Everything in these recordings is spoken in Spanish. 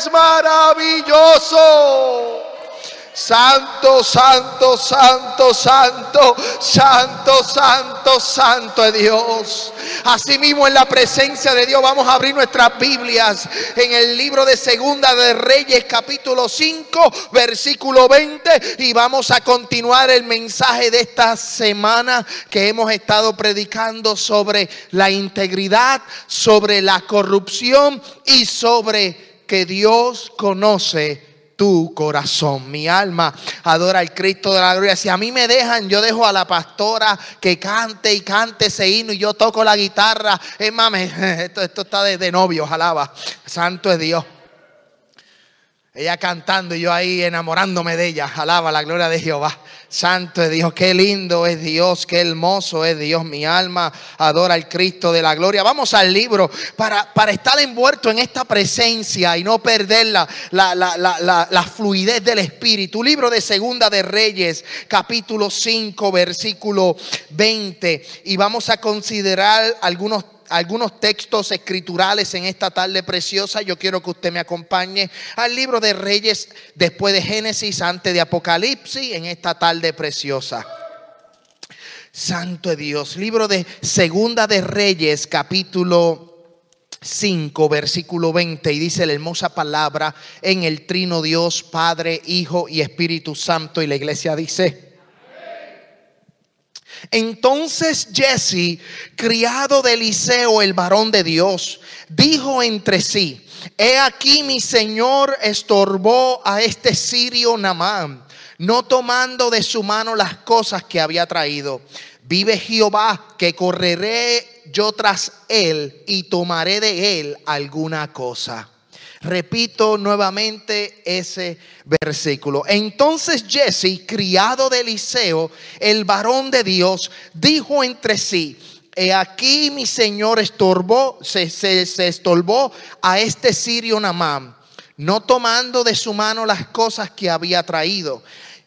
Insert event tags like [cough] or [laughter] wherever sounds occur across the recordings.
es maravilloso. Santo, santo, santo, santo, santo, santo, santo es Dios. Asimismo en la presencia de Dios vamos a abrir nuestras Biblias en el libro de Segunda de Reyes capítulo 5 versículo 20 y vamos a continuar el mensaje de esta semana que hemos estado predicando sobre la integridad, sobre la corrupción y sobre que Dios conoce tu corazón. Mi alma adora al Cristo de la gloria. Si a mí me dejan, yo dejo a la pastora que cante y cante ese himno y yo toco la guitarra. Es mames, [laughs] esto, esto está de, de novio, alaba. Santo es Dios. Ella cantando y yo ahí enamorándome de ella. Alaba la gloria de Jehová. Santo es Dios, qué lindo es Dios, qué hermoso es Dios. Mi alma adora al Cristo de la gloria. Vamos al libro para, para estar envuelto en esta presencia y no perder la, la, la, la, fluidez del Espíritu. Libro de Segunda de Reyes, capítulo 5, versículo 20. Y vamos a considerar algunos algunos textos escriturales en esta tarde preciosa. Yo quiero que usted me acompañe al libro de Reyes después de Génesis, antes de Apocalipsis, en esta tarde preciosa. Santo Dios, libro de Segunda de Reyes, capítulo 5, versículo 20, y dice la hermosa palabra en el trino Dios, Padre, Hijo y Espíritu Santo, y la iglesia dice, entonces Jesse, criado de Eliseo, el varón de Dios, dijo entre sí, he aquí mi señor estorbó a este sirio Namán, no tomando de su mano las cosas que había traído. Vive Jehová que correré yo tras él y tomaré de él alguna cosa. Repito nuevamente ese versículo. Entonces Jesse, criado de Eliseo, el varón de Dios, dijo entre sí, He aquí mi señor estorbó, se, se, estorbó a este sirio Namán, no tomando de su mano las cosas que había traído.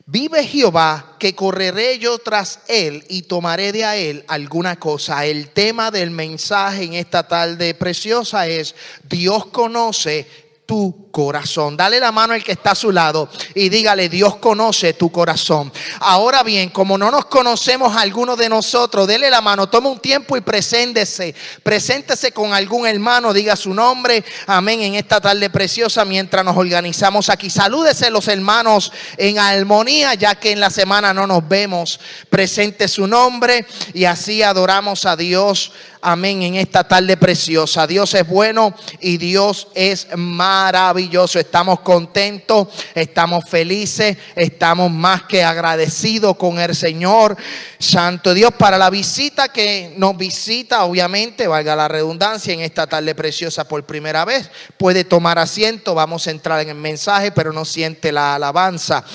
Vive Jehová que correré yo tras él y tomaré de a él alguna cosa. El tema del mensaje en esta tarde preciosa es Dios conoce tu corazón. Dale la mano al que está a su lado y dígale, Dios conoce tu corazón. Ahora bien, como no nos conocemos algunos de nosotros, dele la mano, toma un tiempo y preséntese. Preséntese con algún hermano, diga su nombre. Amén. En esta tarde preciosa, mientras nos organizamos aquí, salúdese los hermanos en armonía, ya que en la semana no nos vemos. Presente su nombre y así adoramos a Dios. Amén. En esta tarde preciosa. Dios es bueno y Dios es maravilloso. Estamos contentos, estamos felices, estamos más que agradecidos con el Señor. Santo Dios, para la visita que nos visita, obviamente, valga la redundancia, en esta tarde preciosa por primera vez. Puede tomar asiento, vamos a entrar en el mensaje, pero no siente la alabanza.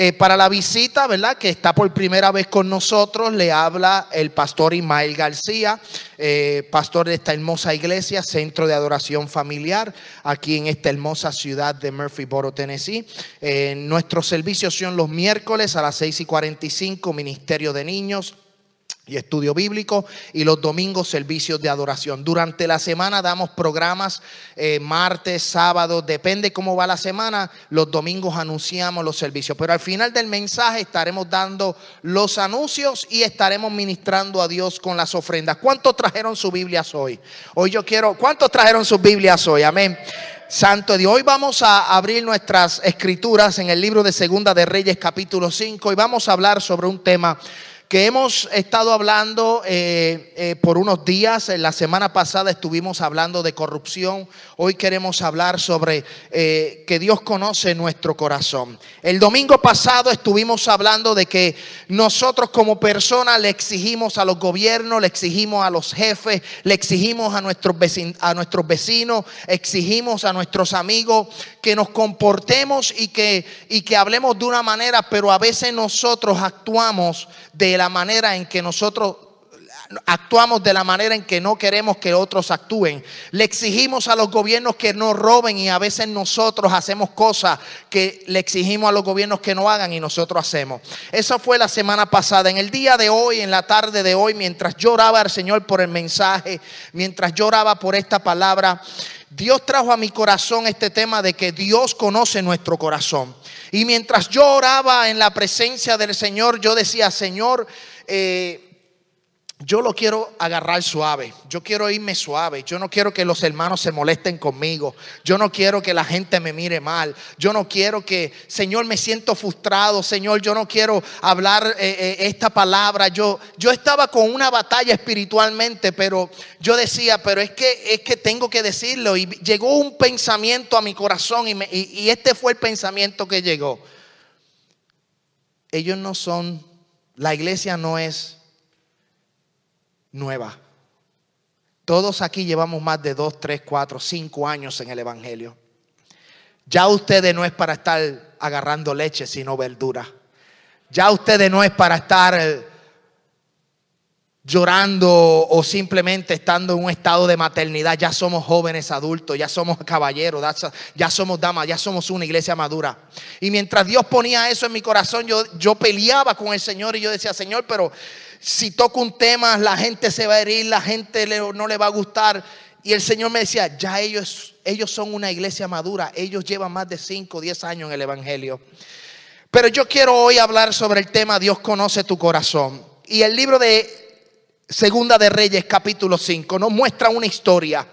Eh, para la visita, ¿verdad? Que está por primera vez con nosotros, le habla el pastor Ismael García, eh, pastor de esta hermosa iglesia, centro de adoración familiar, aquí en esta hermosa ciudad de Murphyboro, Tennessee. Eh, nuestros servicios son los miércoles a las 6 y 45, Ministerio de Niños y estudio bíblico y los domingos servicios de adoración. Durante la semana damos programas eh, martes, sábado, depende cómo va la semana, los domingos anunciamos los servicios, pero al final del mensaje estaremos dando los anuncios y estaremos ministrando a Dios con las ofrendas. ¿Cuántos trajeron sus Biblias hoy? Hoy yo quiero, ¿cuántos trajeron sus Biblias hoy? Amén. Santo Dios. Hoy vamos a abrir nuestras escrituras en el libro de Segunda de Reyes capítulo 5 y vamos a hablar sobre un tema que hemos estado hablando eh, eh, por unos días. La semana pasada estuvimos hablando de corrupción. Hoy queremos hablar sobre eh, que Dios conoce nuestro corazón. El domingo pasado estuvimos hablando de que nosotros como personas le exigimos a los gobiernos, le exigimos a los jefes, le exigimos a nuestros, a nuestros vecinos, exigimos a nuestros amigos que nos comportemos y que, y que hablemos de una manera, pero a veces nosotros actuamos de la manera en que nosotros actuamos de la manera en que no queremos que otros actúen. Le exigimos a los gobiernos que no roben y a veces nosotros hacemos cosas que le exigimos a los gobiernos que no hagan y nosotros hacemos. Eso fue la semana pasada. En el día de hoy, en la tarde de hoy, mientras lloraba al Señor por el mensaje, mientras lloraba por esta palabra, Dios trajo a mi corazón este tema de que Dios conoce nuestro corazón. Y mientras yo oraba en la presencia del Señor, yo decía, Señor, eh, yo lo quiero agarrar suave, yo quiero irme suave, yo no quiero que los hermanos se molesten conmigo, yo no quiero que la gente me mire mal, yo no quiero que, Señor, me siento frustrado, Señor, yo no quiero hablar eh, eh, esta palabra, yo, yo estaba con una batalla espiritualmente, pero yo decía, pero es que, es que tengo que decirlo y llegó un pensamiento a mi corazón y, y este fue el pensamiento que llegó. Ellos no son, la iglesia no es nueva. Todos aquí llevamos más de dos, tres, cuatro, cinco años en el Evangelio. Ya ustedes no es para estar agarrando leche, sino verdura. Ya ustedes no es para estar llorando o simplemente estando en un estado de maternidad. Ya somos jóvenes adultos, ya somos caballeros, ya somos damas, ya somos una iglesia madura. Y mientras Dios ponía eso en mi corazón, yo, yo peleaba con el Señor y yo decía, Señor, pero si toco un tema, la gente se va a herir, la gente no le va a gustar. Y el Señor me decía, ya ellos, ellos son una iglesia madura, ellos llevan más de 5 o 10 años en el Evangelio. Pero yo quiero hoy hablar sobre el tema Dios conoce tu corazón. Y el libro de Segunda de Reyes capítulo 5 nos muestra una historia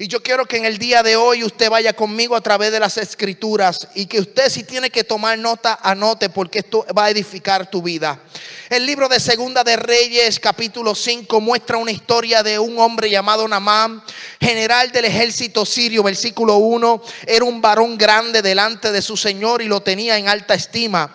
y yo quiero que en el día de hoy usted vaya conmigo a través de las escrituras y que usted si tiene que tomar nota, anote porque esto va a edificar tu vida. El libro de Segunda de Reyes capítulo 5 muestra una historia de un hombre llamado Namán, general del ejército sirio, versículo 1. Era un varón grande delante de su Señor y lo tenía en alta estima.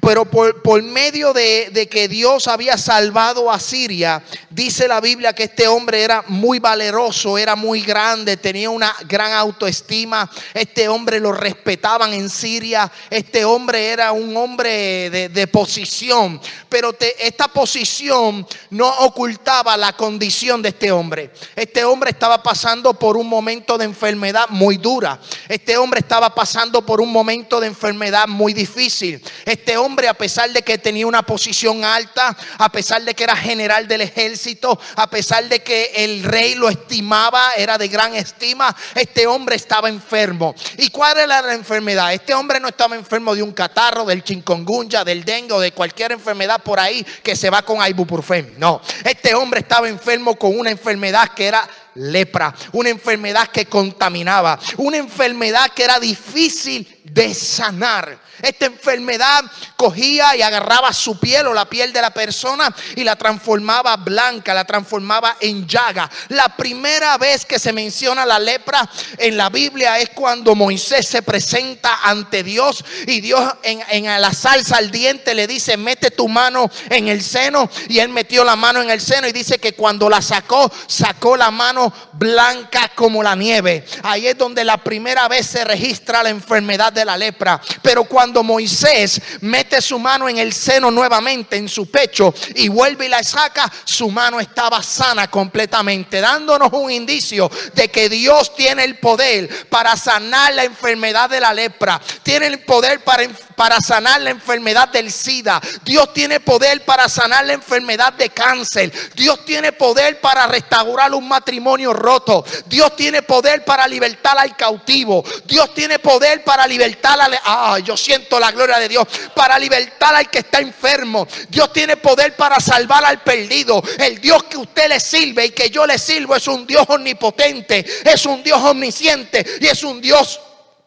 Pero por, por medio de, de que Dios había salvado a Siria, dice la Biblia que este hombre era muy valeroso, era muy grande tenía una gran autoestima. Este hombre lo respetaban en Siria. Este hombre era un hombre de, posición. Pero esta posición no ocultaba la condición de este hombre. Este hombre estaba pasando por un momento de enfermedad muy dura. Este hombre estaba pasando por un momento de enfermedad muy difícil. Este hombre, a pesar de que tenía una posición alta, a pesar de que era general del ejército, a pesar de que el rey lo estimaba, era de gran estima, este hombre estaba enfermo. ¿Y cuál era la enfermedad? Este hombre no estaba enfermo de un catarro, del chingongunya, del dengue o de cualquier enfermedad por ahí que se va con ibuprofen. No, este hombre estaba enfermo con una enfermedad que era lepra, una enfermedad que contaminaba, una enfermedad que era difícil de sanar. Esta enfermedad cogía y agarraba su piel o la piel de la persona y la transformaba blanca, la transformaba en llaga. La primera vez que se menciona la lepra en la Biblia es cuando Moisés se presenta ante Dios y Dios en, la salsa al diente le dice, mete tu mano en el seno y él metió la mano en el seno y dice que cuando la sacó, sacó la mano blanca como la nieve. Ahí es donde la primera vez se registra la enfermedad de la lepra. Pero cuando Moisés mete su mano en el seno nuevamente, en su pecho, y vuelve y la saca, su mano estaba sana completamente, dándonos un indicio de que Dios tiene el poder para sanar la enfermedad de la lepra, tiene el poder para, para sanar la enfermedad del SIDA, Dios tiene poder para sanar la enfermedad de cáncer, Dios tiene poder para restaurar un matrimonio roto, Dios tiene poder para libertar al cautivo, Dios tiene poder para libertar al... Ah, yo siento la gloria de Dios para libertar al que está enfermo. Dios tiene poder para salvar al perdido. El Dios que usted le sirve y que yo le sirvo es un Dios omnipotente, es un Dios omnisciente y es un Dios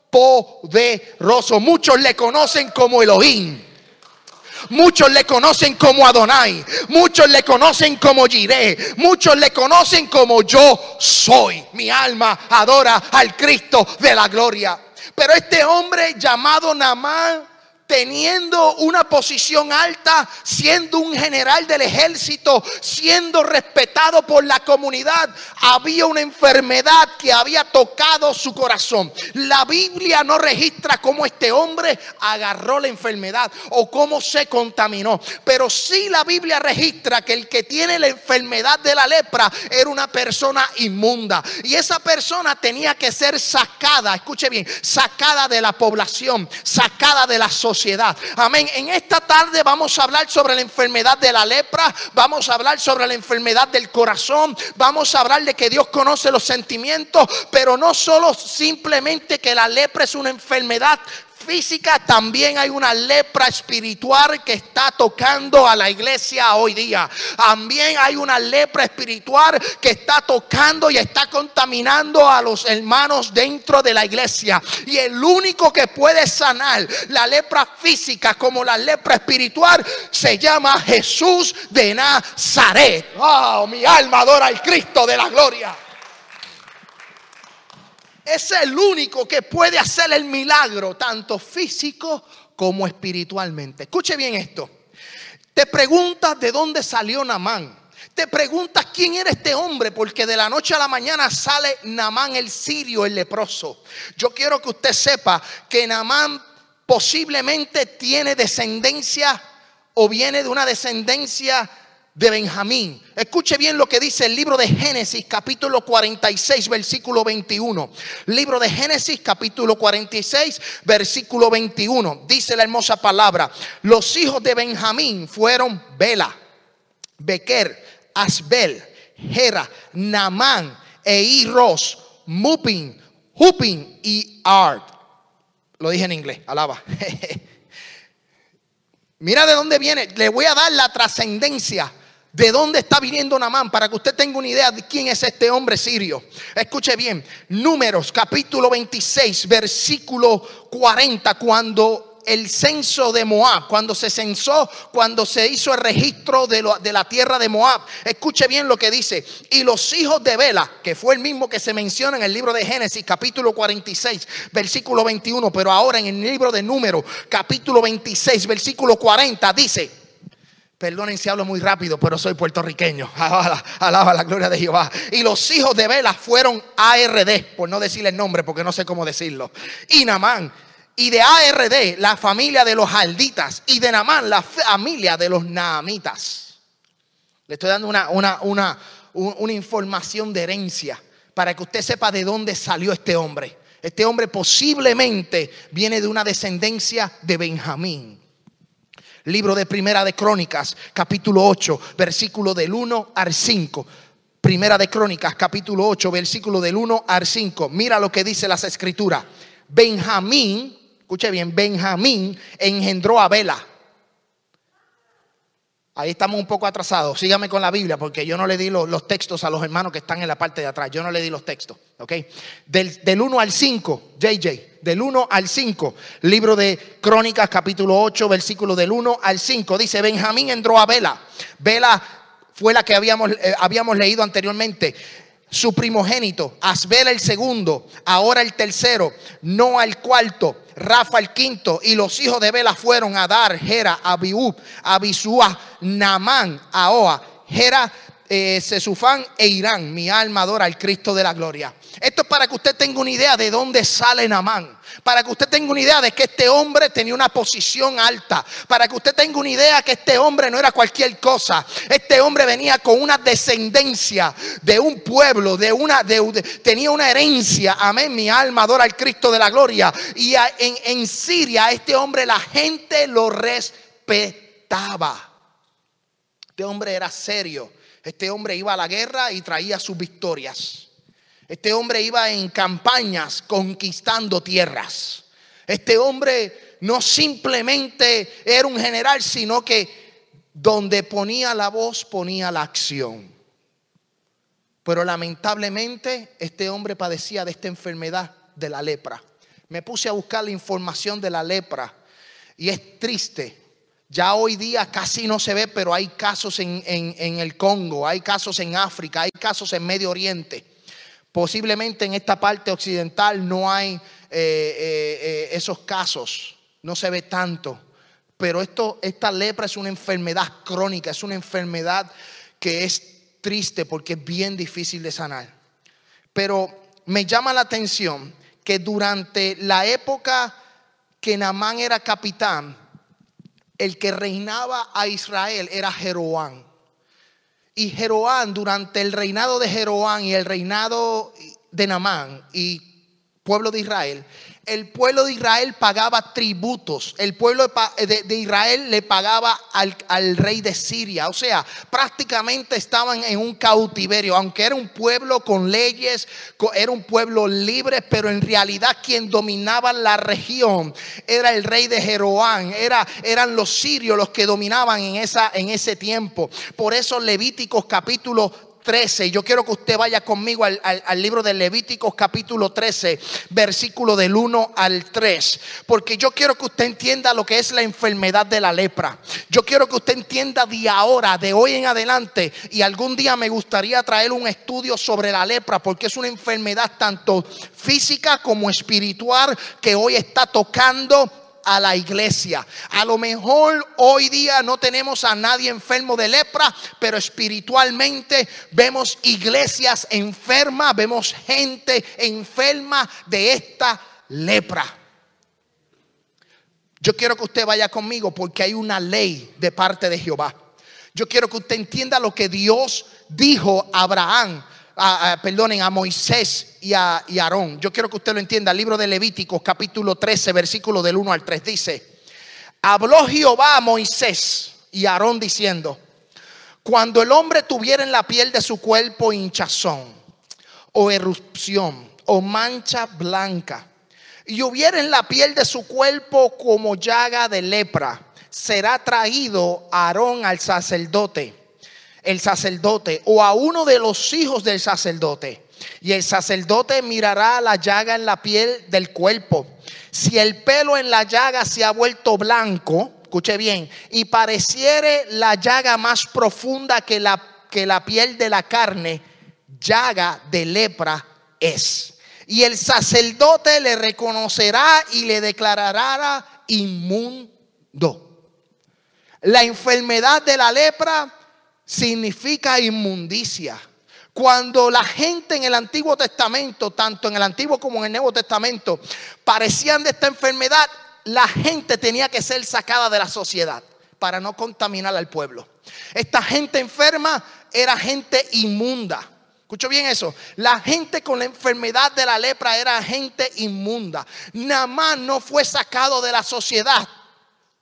poderoso. Muchos le conocen como Elohim. Muchos le conocen como Adonai. Muchos le conocen como Jireh. Muchos le conocen como yo soy. Mi alma adora al Cristo de la gloria. Pero este hombre llamado Namán teniendo una posición alta, siendo un general del ejército, siendo respetado por la comunidad, había una enfermedad que había tocado su corazón. La Biblia no registra cómo este hombre agarró la enfermedad o cómo se contaminó, pero sí la Biblia registra que el que tiene la enfermedad de la lepra era una persona inmunda y esa persona tenía que ser sacada, escuche bien, sacada de la población, sacada de la sociedad Amén. En esta tarde vamos a hablar sobre la enfermedad de la lepra, vamos a hablar sobre la enfermedad del corazón, vamos a hablar de que Dios conoce los sentimientos, pero no solo simplemente que la lepra es una enfermedad física, también hay una lepra espiritual que está tocando a la iglesia hoy día. También hay una lepra espiritual que está tocando y está contaminando a los hermanos dentro de la iglesia. Y el único que puede sanar la lepra física como la lepra espiritual se llama Jesús de Nazaret. Oh, mi alma adora al Cristo de la gloria es el único que puede hacer el milagro, tanto físico como espiritualmente. Escuche bien esto. Te preguntas de dónde salió Namán. Te preguntas quién era este hombre, porque de la noche a la mañana sale Namán el sirio, el leproso. Yo quiero que usted sepa que Namán posiblemente tiene descendencia o viene de una descendencia de Benjamín. Escuche bien lo que dice el libro de Génesis capítulo 46 versículo 21. Libro de Génesis capítulo 46 versículo 21. Dice la hermosa palabra. Los hijos de Benjamín fueron Bela, Bequer, Asbel, Gera, Namán, Eiros, Mupin, Hupin y Art. Lo dije en inglés, alaba. [laughs] Mira de dónde viene. Le voy a dar la trascendencia ¿De dónde está viniendo Namán? Para que usted tenga una idea de quién es este hombre sirio. Escuche bien, Números capítulo 26, versículo 40, cuando el censo de Moab, cuando se censó, cuando se hizo el registro de, la tierra de Moab. Escuche bien lo que dice. Y los hijos de Bela, que fue el mismo que se menciona en el libro de Génesis, capítulo 46, versículo 21, pero ahora en el libro de Números, capítulo 26, versículo 40, dice. Perdonen si hablo muy rápido, pero soy puertorriqueño. [laughs] Alaba, la gloria de Jehová. Y los hijos de Bela fueron ARD, por no decirle el nombre, porque no sé cómo decirlo. Y Namán. Y de ARD, la familia de los alditas. Y de Namán, la familia de los naamitas. Le estoy dando una, una, una, una información de herencia para que usted sepa de dónde salió este hombre. Este hombre posiblemente viene de una descendencia de Benjamín. Libro de Primera de Crónicas, capítulo 8, versículo del 1 al 5. Primera de Crónicas, capítulo 8, versículo del 1 al 5. Mira lo que dice las escrituras. Benjamín, escuche bien, Benjamín engendró a Bela. Ahí estamos un poco atrasados. Sígame con la Biblia porque yo no le di los, textos a los hermanos que están en la parte de atrás. Yo no le di los textos. ¿Ok? Del, del 1 al 5, JJ del 1 al 5. Libro de Crónicas, capítulo 8, versículo del 1 al 5. Dice, Benjamín entró a Vela. Vela fue la que habíamos, eh, habíamos leído anteriormente. Su primogénito, Asbela el segundo, ahora el tercero, no al cuarto, Rafa el quinto, y los hijos de Vela fueron Adar, Gera, Abiú, Abisúa, Namán, Ahoa, Gera, eh, Sesufán e Irán. Mi alma adora al Cristo de la gloria. Esto es para que usted tenga una idea de dónde sale Namán. Para que usted tenga una idea de que este hombre tenía una posición alta. Para que usted tenga una idea que este hombre no era cualquier cosa. Este hombre venía con una descendencia de un pueblo, de una, tenía una herencia. Amén. Mi alma adora al Cristo de la gloria. Y en, en Siria, este hombre, la gente lo respetaba. Este hombre era serio. Este hombre iba a la guerra y traía sus victorias. Este hombre iba en campañas conquistando tierras. Este hombre no simplemente era un general, sino que donde ponía la voz ponía la acción. Pero lamentablemente este hombre padecía de esta enfermedad de la lepra. Me puse a buscar la información de la lepra y es triste. Ya hoy día casi no se ve, pero hay casos en, el Congo, hay casos en África, hay casos en Medio Oriente. Posiblemente en esta parte occidental no hay eh, eh, eh, esos casos, no se ve tanto. Pero esto, esta lepra es una enfermedad crónica, es una enfermedad que es triste porque es bien difícil de sanar. Pero me llama la atención que durante la época que Namán era capitán, el que reinaba a Israel era Jeroán. Y Jeroán, durante el reinado de Jeroán y el reinado de Namán y pueblo de Israel, el pueblo de Israel pagaba tributos. El pueblo de, Israel le pagaba al, al, rey de Siria. O sea, prácticamente estaban en un cautiverio. Aunque era un pueblo con leyes, era un pueblo libre, pero en realidad quien dominaba la región era el rey de Jeroán. Era, eran los sirios los que dominaban en, esa, en ese tiempo. Por eso Levíticos capítulo 13. Yo quiero que usted vaya conmigo al, libro de Levíticos capítulo 13, versículo del 1 al 3. Porque yo quiero que usted entienda lo que es la enfermedad de la lepra. Yo quiero que usted entienda de ahora, de hoy en adelante. Y algún día me gustaría traer un estudio sobre la lepra. Porque es una enfermedad tanto física como espiritual que hoy está tocando a la iglesia. A lo mejor hoy día no tenemos a nadie enfermo de lepra, pero espiritualmente vemos iglesias enfermas, vemos gente enferma de esta lepra. Yo quiero que usted vaya conmigo porque hay una ley de parte de Jehová. Yo quiero que usted entienda lo que Dios dijo a Abraham perdonen, a Moisés y a Aarón. Yo quiero que usted lo entienda. El libro de Levíticos, capítulo 13, versículo del 1 al 3, dice: Habló Jehová a Moisés y a Aarón diciendo: Cuando el hombre tuviera en la piel de su cuerpo hinchazón, o erupción, o mancha blanca, y hubiera en la piel de su cuerpo como llaga de lepra, será traído Aarón al sacerdote el sacerdote o a uno de los hijos del sacerdote. Y el sacerdote mirará la llaga en la piel del cuerpo. Si el pelo en la llaga se ha vuelto blanco, escuche bien, y pareciere la llaga más profunda que la, que la piel de la carne, llaga de lepra es. Y el sacerdote le reconocerá y le declarará inmundo. La enfermedad de la lepra significa inmundicia. Cuando la gente en el Antiguo Testamento, tanto en el Antiguo como en el Nuevo Testamento, parecían de esta enfermedad, la gente tenía que ser sacada de la sociedad para no contaminar al pueblo. Esta gente enferma era gente inmunda. Escucho bien eso. La gente con la enfermedad de la lepra era gente inmunda. Namán no fue sacado de la sociedad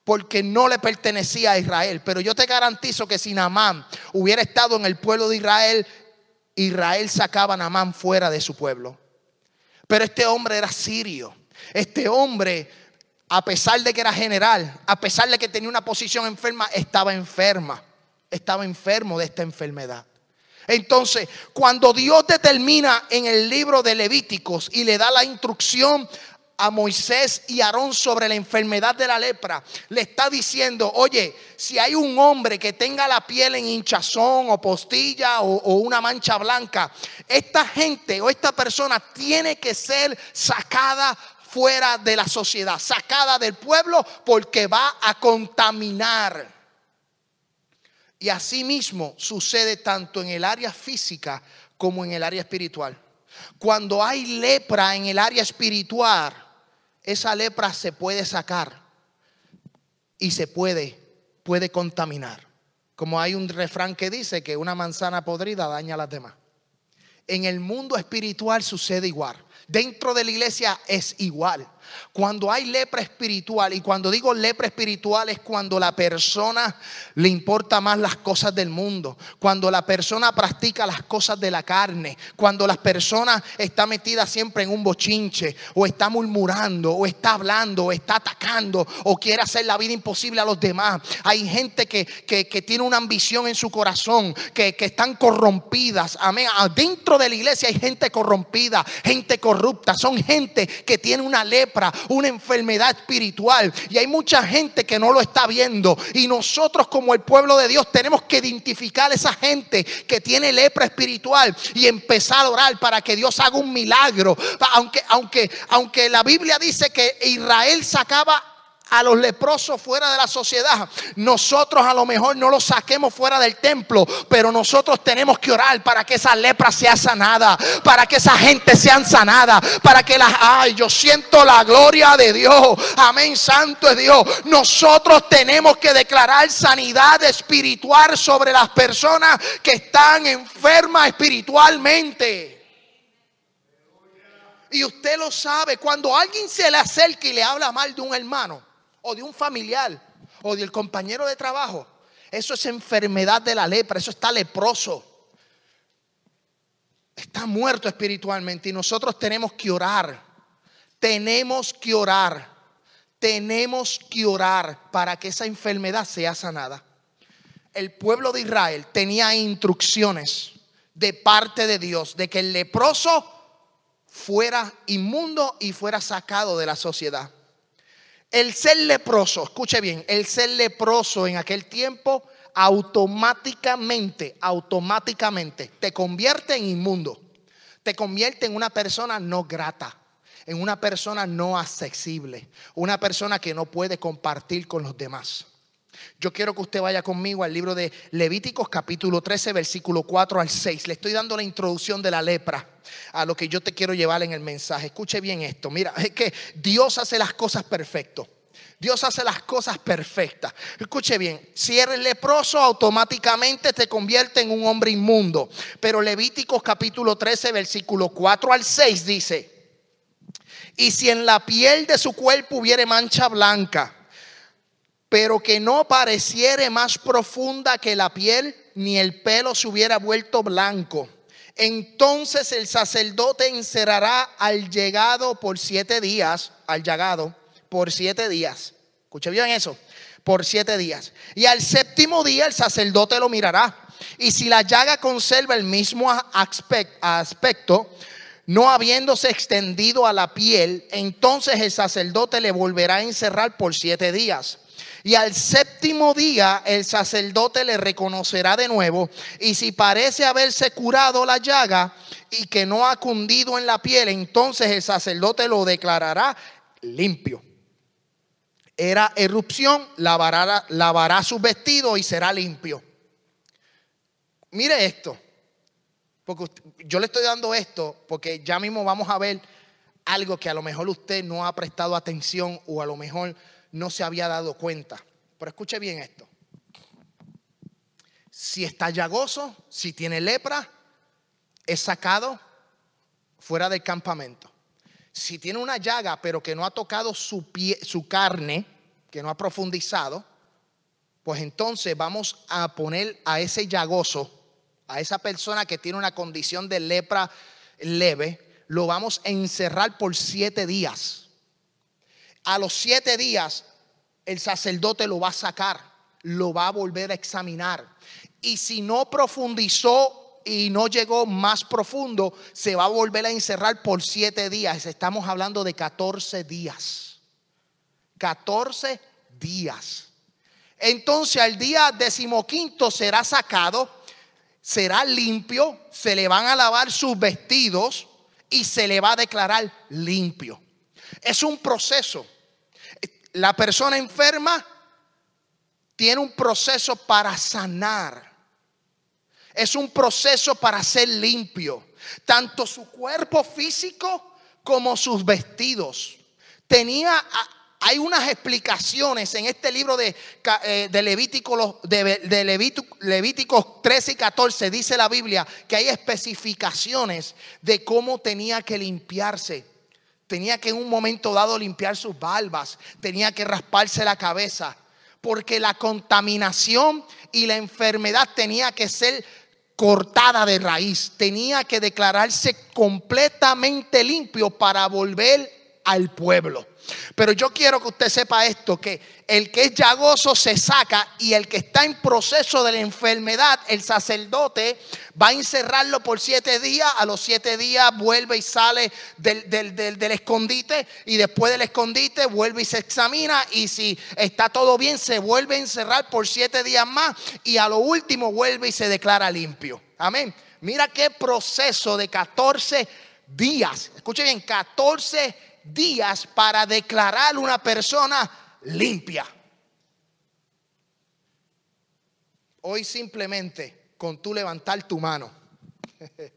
porque no le pertenecía a Israel. Pero yo te garantizo que si Namán hubiera estado en el pueblo de Israel, Israel sacaba a Namán fuera de su pueblo. Pero este hombre era sirio. Este hombre, a pesar de que era general, a pesar de que tenía una posición enferma, estaba enferma. Estaba enfermo de esta enfermedad. Entonces, cuando Dios determina en el libro de Levíticos y le da la instrucción a Moisés y Aarón sobre la enfermedad de la lepra, le está diciendo, oye, si hay un hombre que tenga la piel en hinchazón o postilla o, una mancha blanca, esta gente o esta persona tiene que ser sacada fuera de la sociedad, sacada del pueblo porque va a contaminar. Y así mismo sucede tanto en el área física como en el área espiritual. Cuando hay lepra en el área espiritual, esa lepra se puede sacar y se puede, puede contaminar. Como hay un refrán que dice que una manzana podrida daña a las demás. En el mundo espiritual sucede igual. Dentro de la iglesia es igual. Cuando hay lepra espiritual, y cuando digo lepra espiritual es cuando la persona le importa más las cosas del mundo, cuando la persona practica las cosas de la carne, cuando la persona está metida siempre en un bochinche, o está murmurando, o está hablando, o está atacando, o quiere hacer la vida imposible a los demás. Hay gente que, tiene una ambición en su corazón, que, que están corrompidas. Amén. Dentro de la iglesia hay gente corrompida, gente corrupta, son gente que tiene una lepra una enfermedad espiritual. Y hay mucha gente que no lo está viendo. Y nosotros como el pueblo de Dios tenemos que identificar a esa gente que tiene lepra espiritual y empezar a orar para que Dios haga un milagro. Aunque, aunque, aunque la Biblia dice que Israel sacaba a los leprosos fuera de la sociedad. Nosotros a lo mejor no los saquemos fuera del templo, pero nosotros tenemos que orar para que esa lepra sea sanada, para que esa gente sea sanada, para que las ay, yo siento la gloria de Dios. Amén, santo es Dios. Nosotros tenemos que declarar sanidad espiritual sobre las personas que están enfermas espiritualmente. Y usted lo sabe, cuando alguien se le acerca y le habla mal de un hermano o de un familiar o del compañero de trabajo, eso es enfermedad de la lepra, eso está leproso. Está muerto espiritualmente y nosotros tenemos que orar. Tenemos que orar. Tenemos que orar para que esa enfermedad sea sanada. El pueblo de Israel tenía instrucciones de parte de Dios de que el leproso fuera inmundo y fuera sacado de la sociedad. El ser leproso, escuche bien, el ser leproso en aquel tiempo automáticamente, automáticamente te convierte en inmundo, te convierte en una persona no grata, en una persona no accesible, una persona que no puede compartir con los demás. Yo quiero que usted vaya conmigo al libro de Levíticos capítulo 13, versículo 4 al 6. Le estoy dando la introducción de la lepra a lo que yo te quiero llevar en el mensaje. Escuche bien esto. Mira, es que Dios hace las cosas perfectas. Dios hace las cosas perfectas. Escuche bien, si eres leproso automáticamente te convierte en un hombre inmundo. Pero Levíticos capítulo 13, versículo 4 al 6 dice, y si en la piel de su cuerpo hubiere mancha blanca, pero que no pareciere más profunda que la piel, ni el pelo se hubiera vuelto blanco. Entonces el sacerdote encerrará al llegado por siete días, al llegado por siete días. Escuche bien eso, por siete días. Y al séptimo día el sacerdote lo mirará. Y si la llaga conserva el mismo aspecto, no habiéndose extendido a la piel, entonces el sacerdote le volverá a encerrar por siete días. Y al séptimo día el sacerdote le reconocerá de nuevo. Y si parece haberse curado la llaga y que no ha cundido en la piel, entonces el sacerdote lo declarará limpio. Era erupción, lavará, lavará su vestido y será limpio. Mire esto. Porque yo le estoy dando esto porque ya mismo vamos a ver algo que a lo mejor usted no ha prestado atención o a lo mejor no se había dado cuenta. Pero escuche bien esto. Si está llagoso, si tiene lepra, es sacado fuera del campamento. Si tiene una llaga, pero que no ha tocado su, pie, su carne, que no ha profundizado, pues entonces vamos a poner a ese llagoso, a esa persona que tiene una condición de lepra leve, lo vamos a encerrar por siete días a los siete días el sacerdote lo va a sacar, lo va a volver a examinar. Y si no profundizó y no llegó más profundo, se va a volver a encerrar por siete días. Estamos hablando de 14 días. 14 días. Entonces al día decimoquinto será sacado, será limpio, se le van a lavar sus vestidos y se le va a declarar limpio. Es un proceso la persona enferma tiene un proceso para sanar. Es un proceso para ser limpio. Tanto su cuerpo físico como sus vestidos. Tenía, hay unas explicaciones en este libro de, eh, de, Levítico, de, de Levíticos 13 y 14. Dice la Biblia que hay especificaciones de cómo tenía que limpiarse Tenía que en un momento dado limpiar sus barbas, tenía que rasparse la cabeza, porque la contaminación y la enfermedad tenía que ser cortada de raíz, tenía que declararse completamente limpio para volver al pueblo. Pero yo quiero que usted sepa esto, que el que es llagoso se saca y el que está en proceso de la enfermedad, el sacerdote va a encerrarlo por siete días, a los siete días vuelve y sale del, del, escondite y después del escondite vuelve y se examina y si está todo bien se vuelve a encerrar por siete días más y a lo último vuelve y se declara limpio. Amén. Mira qué proceso de 14 días. Escuche bien, 14 días para declarar una persona limpia. Hoy simplemente con tú levantar tu mano [laughs]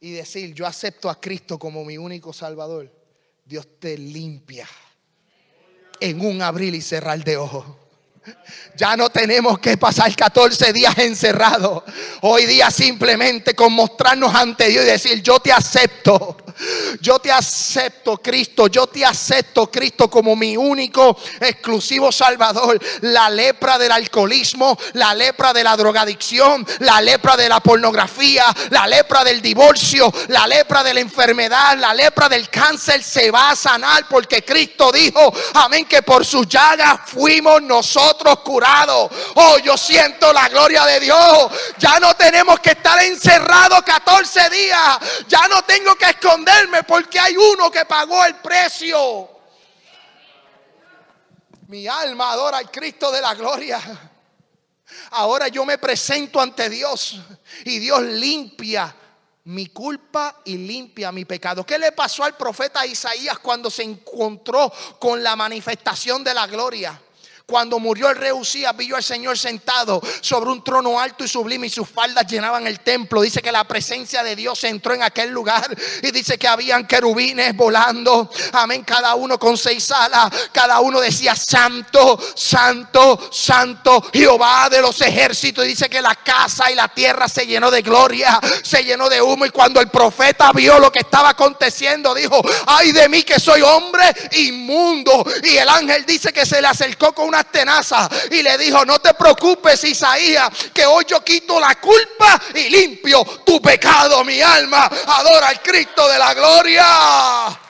y decir, yo acepto a Cristo como mi único Salvador, Dios te limpia en un abrir y cerrar de ojos. [laughs] Ya no tenemos que pasar 14 días encerrados. Hoy día simplemente con mostrarnos ante Dios y decir, yo te acepto. Yo te acepto, Cristo. Yo te acepto, Cristo, como mi único exclusivo Salvador. La lepra del alcoholismo, la lepra de la drogadicción, la lepra de la pornografía, la lepra del divorcio, la lepra de la enfermedad, la lepra del cáncer se va a sanar porque Cristo dijo, amén, que por sus llagas fuimos nosotros curados. Oh, yo siento la gloria de Dios. Ya no tenemos que estar encerrados 14 días. Ya no tengo que porque hay uno que pagó el precio. Mi alma adora al Cristo de la gloria. Ahora yo me presento ante Dios y Dios limpia mi culpa y limpia mi pecado. ¿Qué le pasó al profeta Isaías cuando se encontró con la manifestación de la gloria? Cuando murió el rey Usías, vio al Señor sentado sobre un trono alto y sublime y sus faldas llenaban el templo. Dice que la presencia de Dios entró en aquel lugar y dice que habían querubines volando. Amén, cada uno con seis alas. Cada uno decía santo, santo, santo, Jehová de los ejércitos. Y dice que la casa y la tierra se llenó de gloria, se llenó de humo. Y cuando el profeta vio lo que estaba aconteciendo, dijo, ay de mí que soy hombre inmundo. Y el ángel dice que se le acercó con una tenaza y le dijo, no te preocupes Isaías, que hoy yo quito la culpa y limpio tu pecado, mi alma. Adora al Cristo de la gloria.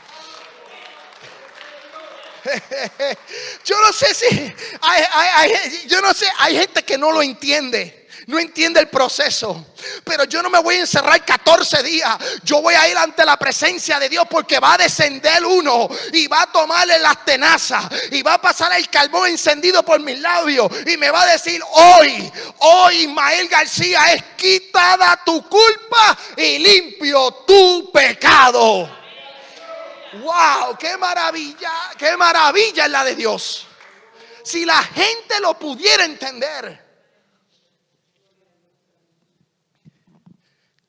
[laughs] Yo no sé si yo no sé, hay gente que no lo entiende no entiende el proceso. Pero yo no me voy a encerrar 14 días. Yo voy a ir ante la presencia de Dios porque va a descender uno y va a tomarle las tenazas y va a pasar el carbón encendido por mis labios y me va a decir, hoy, hoy Ismael García es quitada tu culpa y limpio tu pecado. Wow, qué maravilla, qué maravilla es la de Dios. Si la gente lo pudiera entender.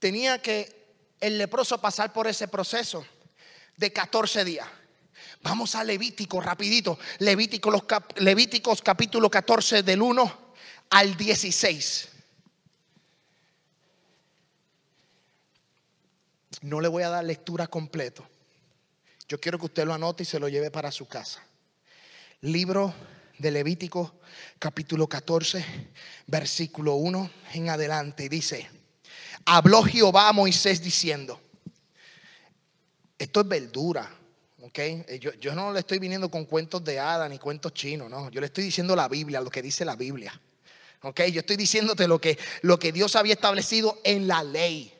Tenía que el leproso pasar por ese proceso de 14 días. Vamos a Levítico rapidito. Levítico, los Levíticos capítulo 14 del 1 al 16. No le voy a dar lectura completo. Yo quiero que usted lo anote y se lo lleve para su casa. Libro de Levítico capítulo 14, versículo 1 en adelante. Dice, habló Jehová a Moisés diciendo, esto es verdura, ¿ok? Eh, yo, yo, no le estoy viniendo con cuentos de hada ni cuentos chinos, no, yo le estoy diciendo la Biblia, lo que dice la Biblia, ¿ok? Yo estoy diciéndote lo que, lo que Dios había establecido en la ley,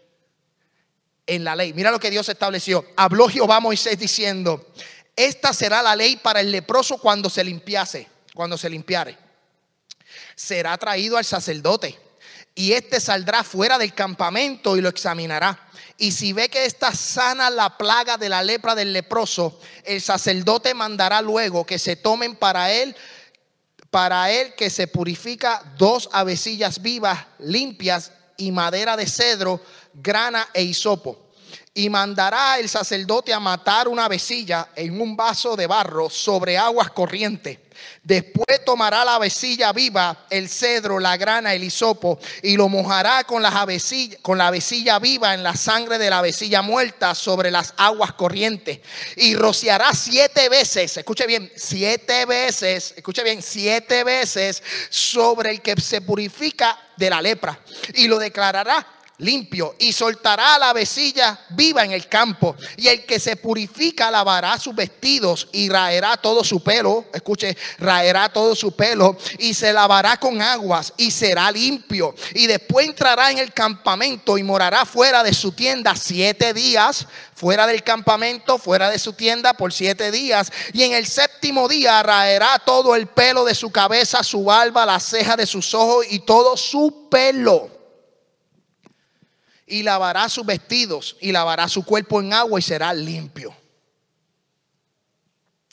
en la ley. Mira lo que Dios estableció. Habló Jehová a Moisés diciendo, esta será la ley para el leproso cuando se limpiase, cuando se limpiare. Será traído al sacerdote y éste saldrá fuera del campamento y lo examinará. Y si ve que está sana la plaga de la lepra del leproso, el sacerdote mandará luego que se tomen para él, para él que se purifica dos avecillas vivas, limpias y madera de cedro, grana e hisopo. Y mandará el sacerdote a matar una avecilla en un vaso de barro sobre aguas corrientes Después tomará la avecilla viva, el cedro, la grana, el hisopo, y lo mojará con, la avecilla viva en la sangre de la avecilla muerta sobre las aguas corrientes. Y rociará siete veces, escuche bien, siete veces, escuche bien, siete veces sobre el que se purifica de la lepra. Y lo declarará limpio y soltará la vecilla viva en el campo. Y el que se purifica lavará sus vestidos y raerá todo su pelo. Escuche, raerá todo su pelo y se lavará con aguas y será limpio. Y después entrará en el campamento y morará fuera de su tienda siete días. Fuera del campamento, fuera de su tienda por siete días. Y en el séptimo día raerá todo el pelo de su cabeza, su alba, la ceja de sus ojos y todo su pelo y lavará sus vestidos y lavará su cuerpo en agua y será limpio.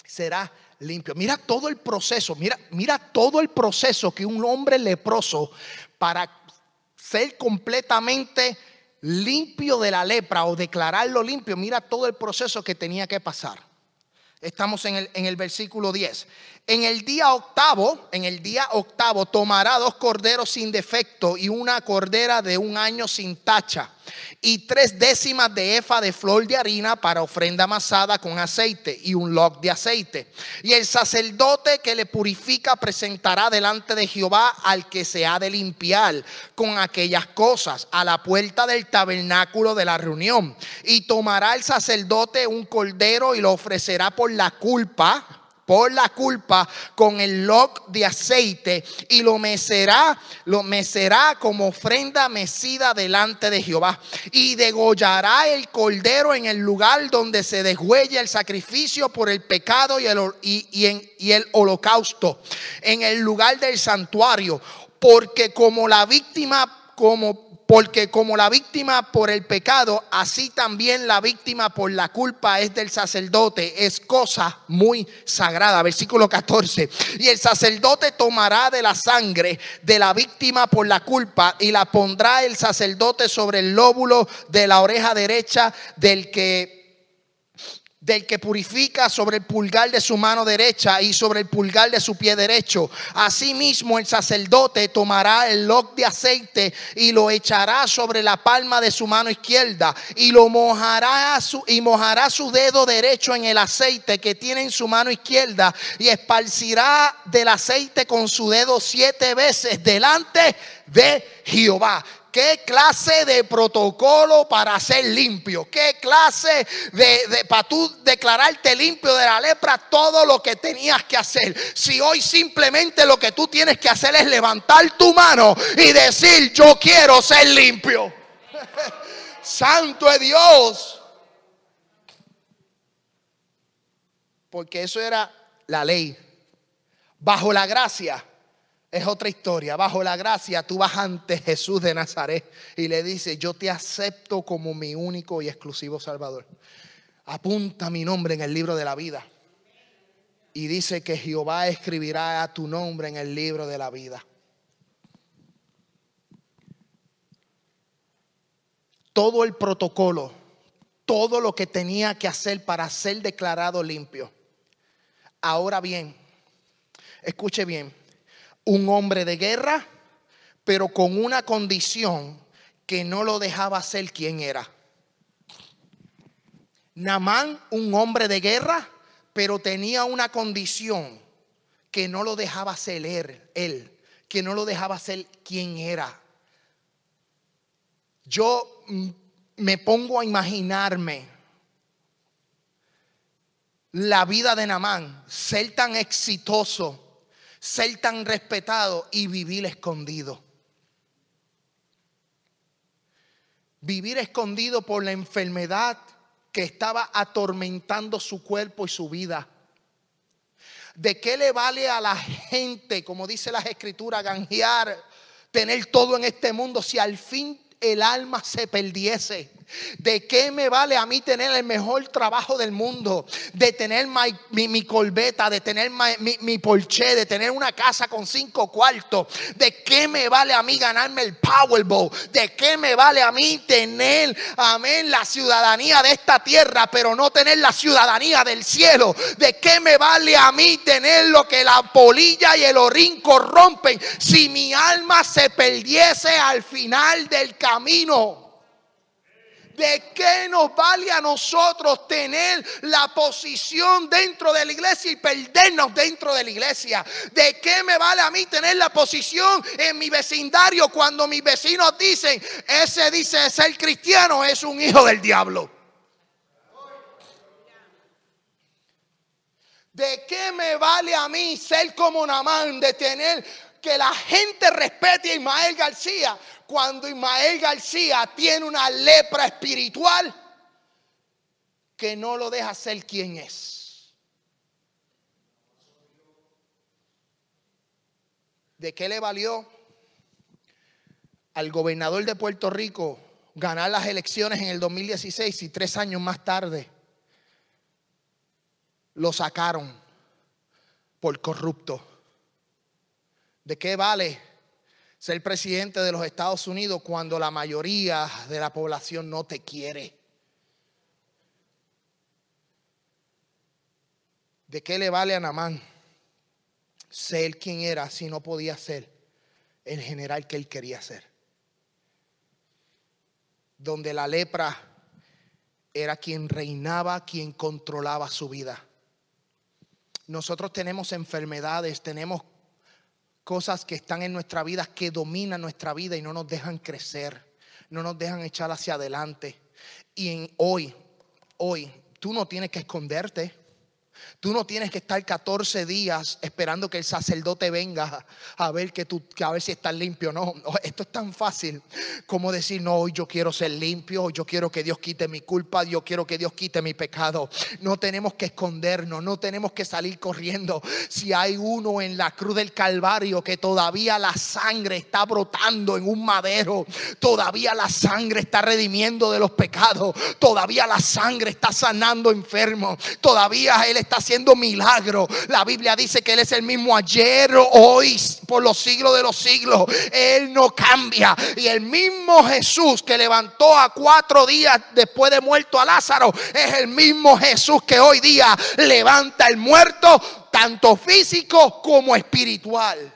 Será limpio. Mira todo el proceso, mira, mira todo el proceso que un hombre leproso para ser completamente limpio de la lepra o declararlo limpio, mira todo el proceso que tenía que pasar. Estamos en el, en el versículo 10. En el día octavo, en el día octavo, tomará dos corderos sin defecto y una cordera de un año sin tacha y tres décimas de efa de flor de harina para ofrenda amasada con aceite y un log de aceite. Y el sacerdote que le purifica presentará delante de Jehová al que se ha de limpiar con aquellas cosas a la puerta del tabernáculo de la reunión. Y tomará el sacerdote un cordero y lo ofrecerá por la culpa por la culpa con el log de aceite y lo mecerá, lo mecerá como ofrenda mecida delante de Jehová. Y degollará el cordero en el lugar donde se deshuella el sacrificio por el pecado y el, y el holocausto, en el lugar del santuario, porque como la víctima, como porque como la víctima por el pecado, así también la víctima por la culpa es del sacerdote. Es cosa muy sagrada. Versículo 14. Y el sacerdote tomará de la sangre de la víctima por la culpa y la pondrá el sacerdote sobre el lóbulo de la oreja derecha del que del que purifica sobre el pulgar de su mano derecha y sobre el pulgar de su pie derecho. Asimismo el sacerdote tomará el loc de aceite y lo echará sobre la palma de su mano izquierda y lo mojará su, y mojará su dedo derecho en el aceite que tiene en su mano izquierda y esparcirá del aceite con su dedo siete veces delante de Jehová. ¿Qué clase de protocolo para ser limpio? ¿Qué clase de, para tú declararte limpio de la lepra? Todo lo que tenías que hacer. Si hoy simplemente lo que tú tienes que hacer es levantar tu mano y decir, yo quiero ser limpio. [laughs] Santo es Dios. Porque eso era la ley. Bajo la gracia es otra historia. Bajo la gracia, tú vas ante Jesús de Nazaret y le dices, yo te acepto como mi único y exclusivo Salvador. Apunta mi nombre en el libro de la vida. Y dice que Jehová escribirá a tu nombre en el libro de la vida. Todo el protocolo, todo lo que tenía que hacer para ser declarado limpio. Ahora bien, escuche bien un hombre de guerra, pero con una condición que no lo dejaba ser quien era. Namán, un hombre de guerra, pero tenía una condición que no lo dejaba ser él, que no lo dejaba ser quien era. Yo me pongo a imaginarme la vida de Namán, ser tan exitoso, ser tan respetado y vivir escondido. Vivir escondido por la enfermedad que estaba atormentando su cuerpo y su vida. ¿De qué le vale a la gente, como dice las escrituras, ganjear, tener todo en este mundo si al fin el alma se perdiese? ¿De qué me vale a mí tener el mejor trabajo del mundo? De tener mi, mi, de tener mi, mi de tener una casa con cinco cuartos. ¿De qué me vale a mí ganarme el Powerball? ¿De qué me vale a mí tener, amén, la ciudadanía de esta tierra, pero no tener la ciudadanía del cielo? ¿De qué me vale a mí tener lo que la polilla y el orín corrompen si mi alma se perdiese al final del camino? ¿De qué nos vale a nosotros tener la posición dentro de la iglesia y perdernos dentro de la iglesia? ¿De qué me vale a mí tener la posición en mi vecindario cuando mis vecinos dicen, ese dice ser cristiano es un hijo del diablo? ¿De qué me vale a mí ser como Namán de tener que la gente respete a Ismael García cuando Ismael García tiene una lepra espiritual que no lo deja ser quien es. ¿De qué le valió al gobernador de Puerto Rico ganar las elecciones en el 2016 y tres años más tarde lo sacaron por corrupto? ¿De qué vale ser presidente de los Estados Unidos cuando la mayoría de la población no te quiere? ¿De qué le vale a Namán ser quien era si no podía ser el general que él quería ser? Donde la lepra era quien reinaba, quien controlaba su vida. Nosotros tenemos enfermedades, tenemos cosas que están en nuestra vida que dominan nuestra vida y no nos dejan crecer, no nos dejan echar hacia adelante. Y en hoy, hoy, tú no tienes que esconderte. Tú no tienes que estar 14 días esperando que el sacerdote venga a ver que tú, a ver si estás limpio. No, esto es tan fácil como decir, no, hoy yo quiero ser limpio, yo quiero que Dios quite mi culpa, yo quiero que Dios quite mi pecado. No tenemos que escondernos, no tenemos que salir corriendo. Si hay uno en la cruz del Calvario que todavía la sangre está brotando en un madero, todavía la sangre está redimiendo de los pecados, todavía la sangre está sanando enfermos, todavía Él está haciendo milagro. La Biblia dice que Él es el mismo ayer, hoy, por los siglos de los siglos. Él no cambia. Y el mismo Jesús que levantó a cuatro días después de muerto a Lázaro, es el mismo Jesús que hoy día levanta el muerto, tanto físico como espiritual.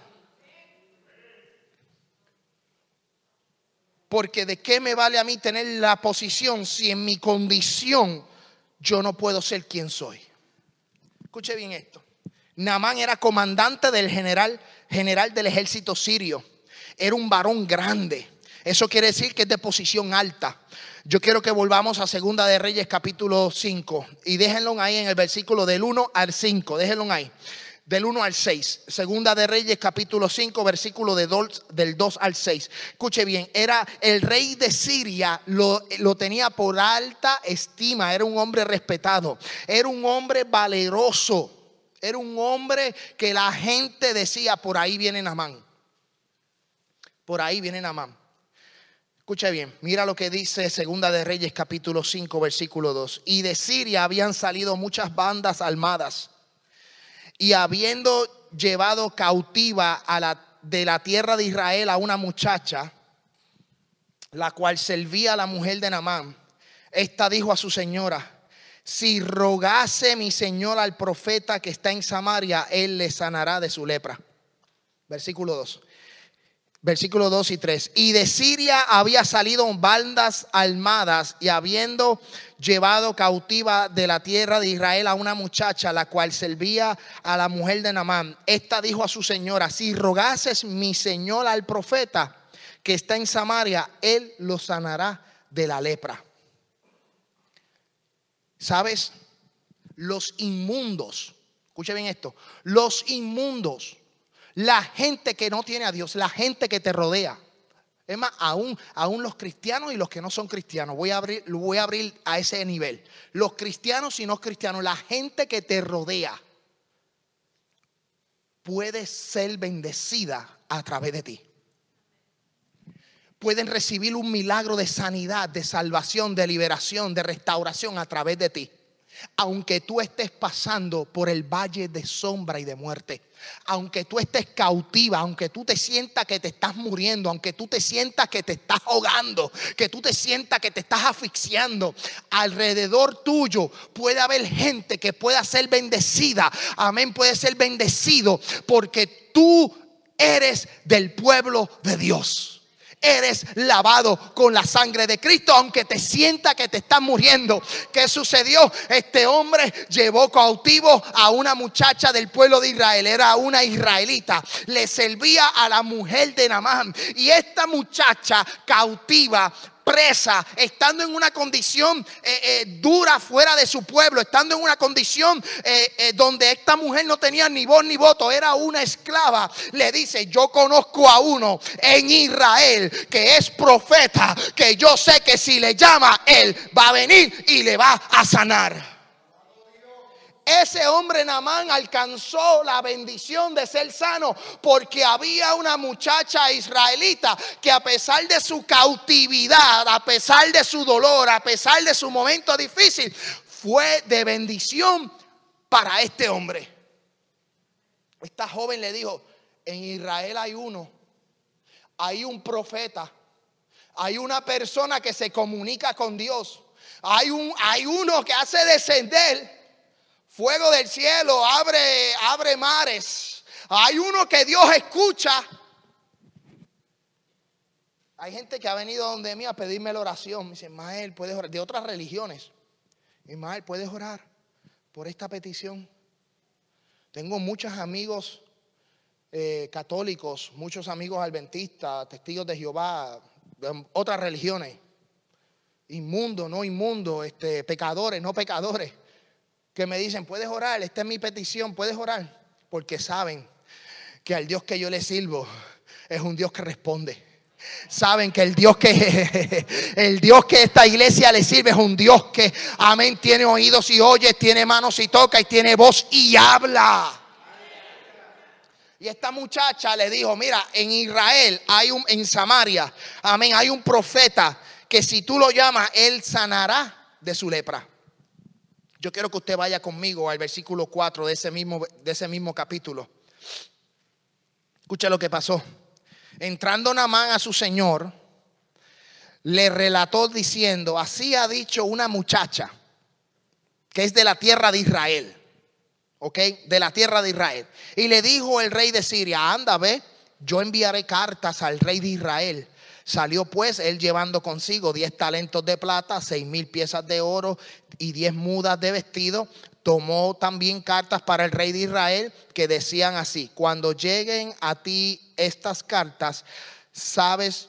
Porque de qué me vale a mí tener la posición si en mi condición yo no puedo ser quien soy. Escuche bien esto. Namán era comandante del general, general del ejército sirio. Era un varón grande. Eso quiere decir que es de posición alta. Yo quiero que volvamos a Segunda de Reyes capítulo 5 y déjenlo ahí en el versículo del 1 al 5. Déjenlo ahí del 1 al 6. Segunda de Reyes capítulo 5, versículo de del 2 al 6. Escuche bien, era el rey de Siria, lo, lo, tenía por alta estima, era un hombre respetado, era un hombre valeroso, era un hombre que la gente decía, por ahí viene Namán. Por ahí viene Namán. Escucha bien, mira lo que dice Segunda de Reyes capítulo 5 versículo 2. Y de Siria habían salido muchas bandas armadas y habiendo llevado cautiva a la, de la tierra de Israel a una muchacha, la cual servía a la mujer de Namán, esta dijo a su señora, si rogase mi señor al profeta que está en Samaria, él le sanará de su lepra. Versículo 2. Versículo 2 y 3. Y de Siria había salido bandas armadas y habiendo llevado cautiva de la tierra de Israel a una muchacha, la cual servía a la mujer de Namán. Esta dijo a su señora, si rogases mi señor al profeta que está en Samaria, él lo sanará de la lepra. ¿Sabes? Los inmundos, escuche bien esto, los inmundos la gente que no tiene a Dios, la gente que te rodea. Es más, aún, aún los cristianos y los que no son cristianos. Voy a, abrir, voy a abrir a ese nivel. Los cristianos y no cristianos, la gente que te rodea puede ser bendecida a través de ti. Pueden recibir un milagro de sanidad, de salvación, de liberación, de restauración a través de ti. Aunque tú estés pasando por el valle de sombra y de muerte aunque tú estés cautiva, aunque tú te sientas que te estás muriendo, aunque tú te sientas que te estás ahogando, que tú te sientas que te estás asfixiando, alrededor tuyo puede haber gente que pueda ser bendecida. Amén, puede ser bendecido porque tú eres del pueblo de Dios eres lavado con la sangre de Cristo, aunque te sienta que te estás muriendo. ¿Qué sucedió? Este hombre llevó cautivo a una muchacha del pueblo de Israel, era una israelita, le servía a la mujer de Namán y esta muchacha cautiva presa, estando en una condición eh, eh, dura fuera de su pueblo, estando en una condición eh, donde esta mujer no tenía ni voz ni voto, era una esclava, le dice, yo conozco a uno en Israel que es profeta, que yo sé que si le llama, él va a venir y le va a sanar. Ese hombre Namán alcanzó la bendición de ser sano porque había una muchacha israelita que a pesar de su cautividad, a pesar de su dolor, a pesar de su momento difícil, fue de bendición para este hombre. Esta joven le dijo, en Israel hay uno, hay un profeta, hay una persona que se comunica con Dios, hay, un, hay uno que hace descender Fuego del cielo, abre, abre mares. Hay uno que Dios escucha. Hay gente que ha venido donde mí a pedirme la oración. Me dice, Mael, puedes orar. De otras religiones. Ismael, ¿puedes orar por esta petición? Tengo muchos amigos eh, católicos, muchos amigos adventistas, testigos de Jehová, de otras religiones. Inmundo, no inmundo, este, pecadores, no pecadores, que me dicen, puedes orar, esta es mi petición, puedes orar, porque saben que al Dios que yo le sirvo es un Dios que responde saben que el Dios que [laughs] el Dios que esta iglesia le sirve es un Dios que amén tiene oídos y oye, tiene manos y toca y tiene voz y habla. Y esta muchacha le dijo, mira, en Israel hay un en Samaria, amén, hay un profeta que si tú lo llamas él sanará de su lepra. Yo quiero que usted vaya conmigo al versículo 4 de ese mismo de ese mismo capítulo. Escucha lo que pasó. Entrando Namán a su señor, le relató diciendo, así ha dicho una muchacha que es de la tierra de Israel, ¿ok? De la tierra de Israel. Y le dijo el rey de Siria, anda, ve, yo enviaré cartas al rey de Israel. Salió pues él llevando consigo diez talentos de plata, seis mil piezas de oro y diez mudas de vestido. Tomó también cartas para el rey de Israel que decían así, cuando lleguen a ti estas cartas, sabes,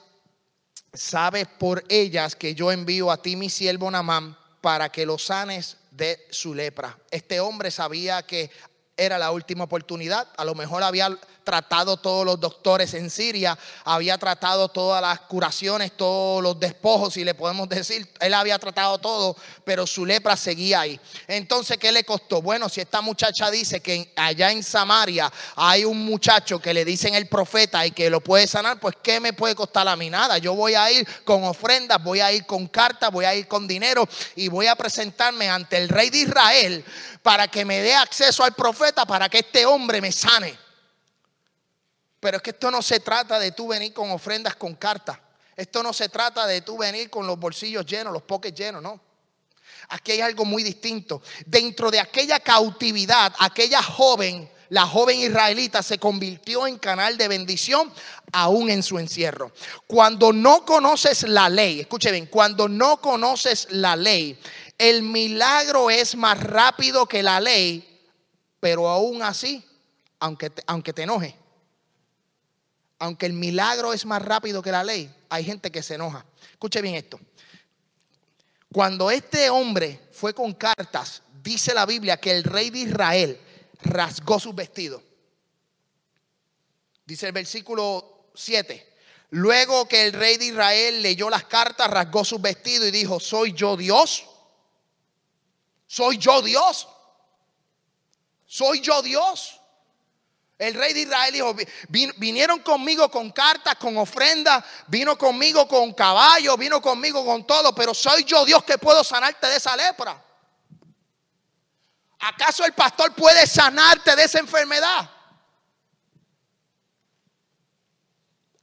sabes por ellas que yo envío a ti mi siervo Namán para que lo sanes de su lepra. Este hombre sabía que era la última oportunidad, a lo mejor había tratado todos los doctores en Siria, había tratado todas las curaciones, todos los despojos, si le podemos decir, él había tratado todo, pero su lepra seguía ahí. Entonces, ¿qué le costó? Bueno, si esta muchacha dice que allá en Samaria hay un muchacho que le dicen el profeta y que lo puede sanar, pues ¿qué me puede costar a mí? Nada, yo voy a ir con ofrendas, voy a ir con cartas, voy a ir con dinero y voy a presentarme ante el rey de Israel para que me dé acceso al profeta, para que este hombre me sane. Pero es que esto no se trata de tú venir con ofrendas con cartas. Esto no se trata de tú venir con los bolsillos llenos, los pockets llenos, no. Aquí hay algo muy distinto. Dentro de aquella cautividad, aquella joven, la joven israelita se convirtió en canal de bendición aún en su encierro. Cuando no conoces la ley, escuche bien, cuando no conoces la ley, el milagro es más rápido que la ley, pero aún así, aunque aunque te enoje, aunque el milagro es más rápido que la ley, hay gente que se enoja. Escuche bien esto. Cuando este hombre fue con cartas, dice la Biblia que el rey de Israel rasgó sus vestidos. Dice el versículo 7. Luego que el rey de Israel leyó las cartas, rasgó sus vestidos y dijo, ¿soy yo Dios? ¿Soy yo Dios? ¿Soy yo Dios? El rey de Israel dijo, vinieron conmigo con cartas, con ofrendas, vino conmigo con caballos, vino conmigo con todo, pero soy yo Dios que puedo sanarte de esa lepra. ¿Acaso el pastor puede sanarte de esa enfermedad?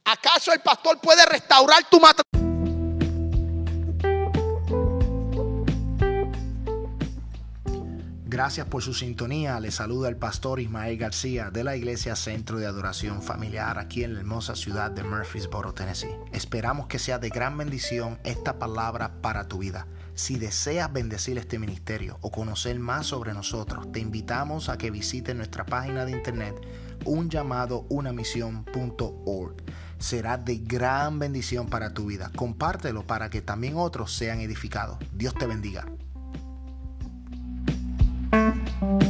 ¿Acaso el pastor puede restaurar tu Gracias por su sintonía. Le saluda el pastor Ismael García de la Iglesia Centro de Adoración Familiar aquí en la hermosa ciudad de Murfreesboro, Tennessee. Esperamos que sea de gran bendición esta palabra para tu vida. Si deseas bendecir este ministerio o conocer más sobre nosotros, te invitamos a que visites nuestra página de internet un llamado Será de gran bendición para tu vida. Compártelo para que también otros sean edificados. Dios te bendiga. Bye.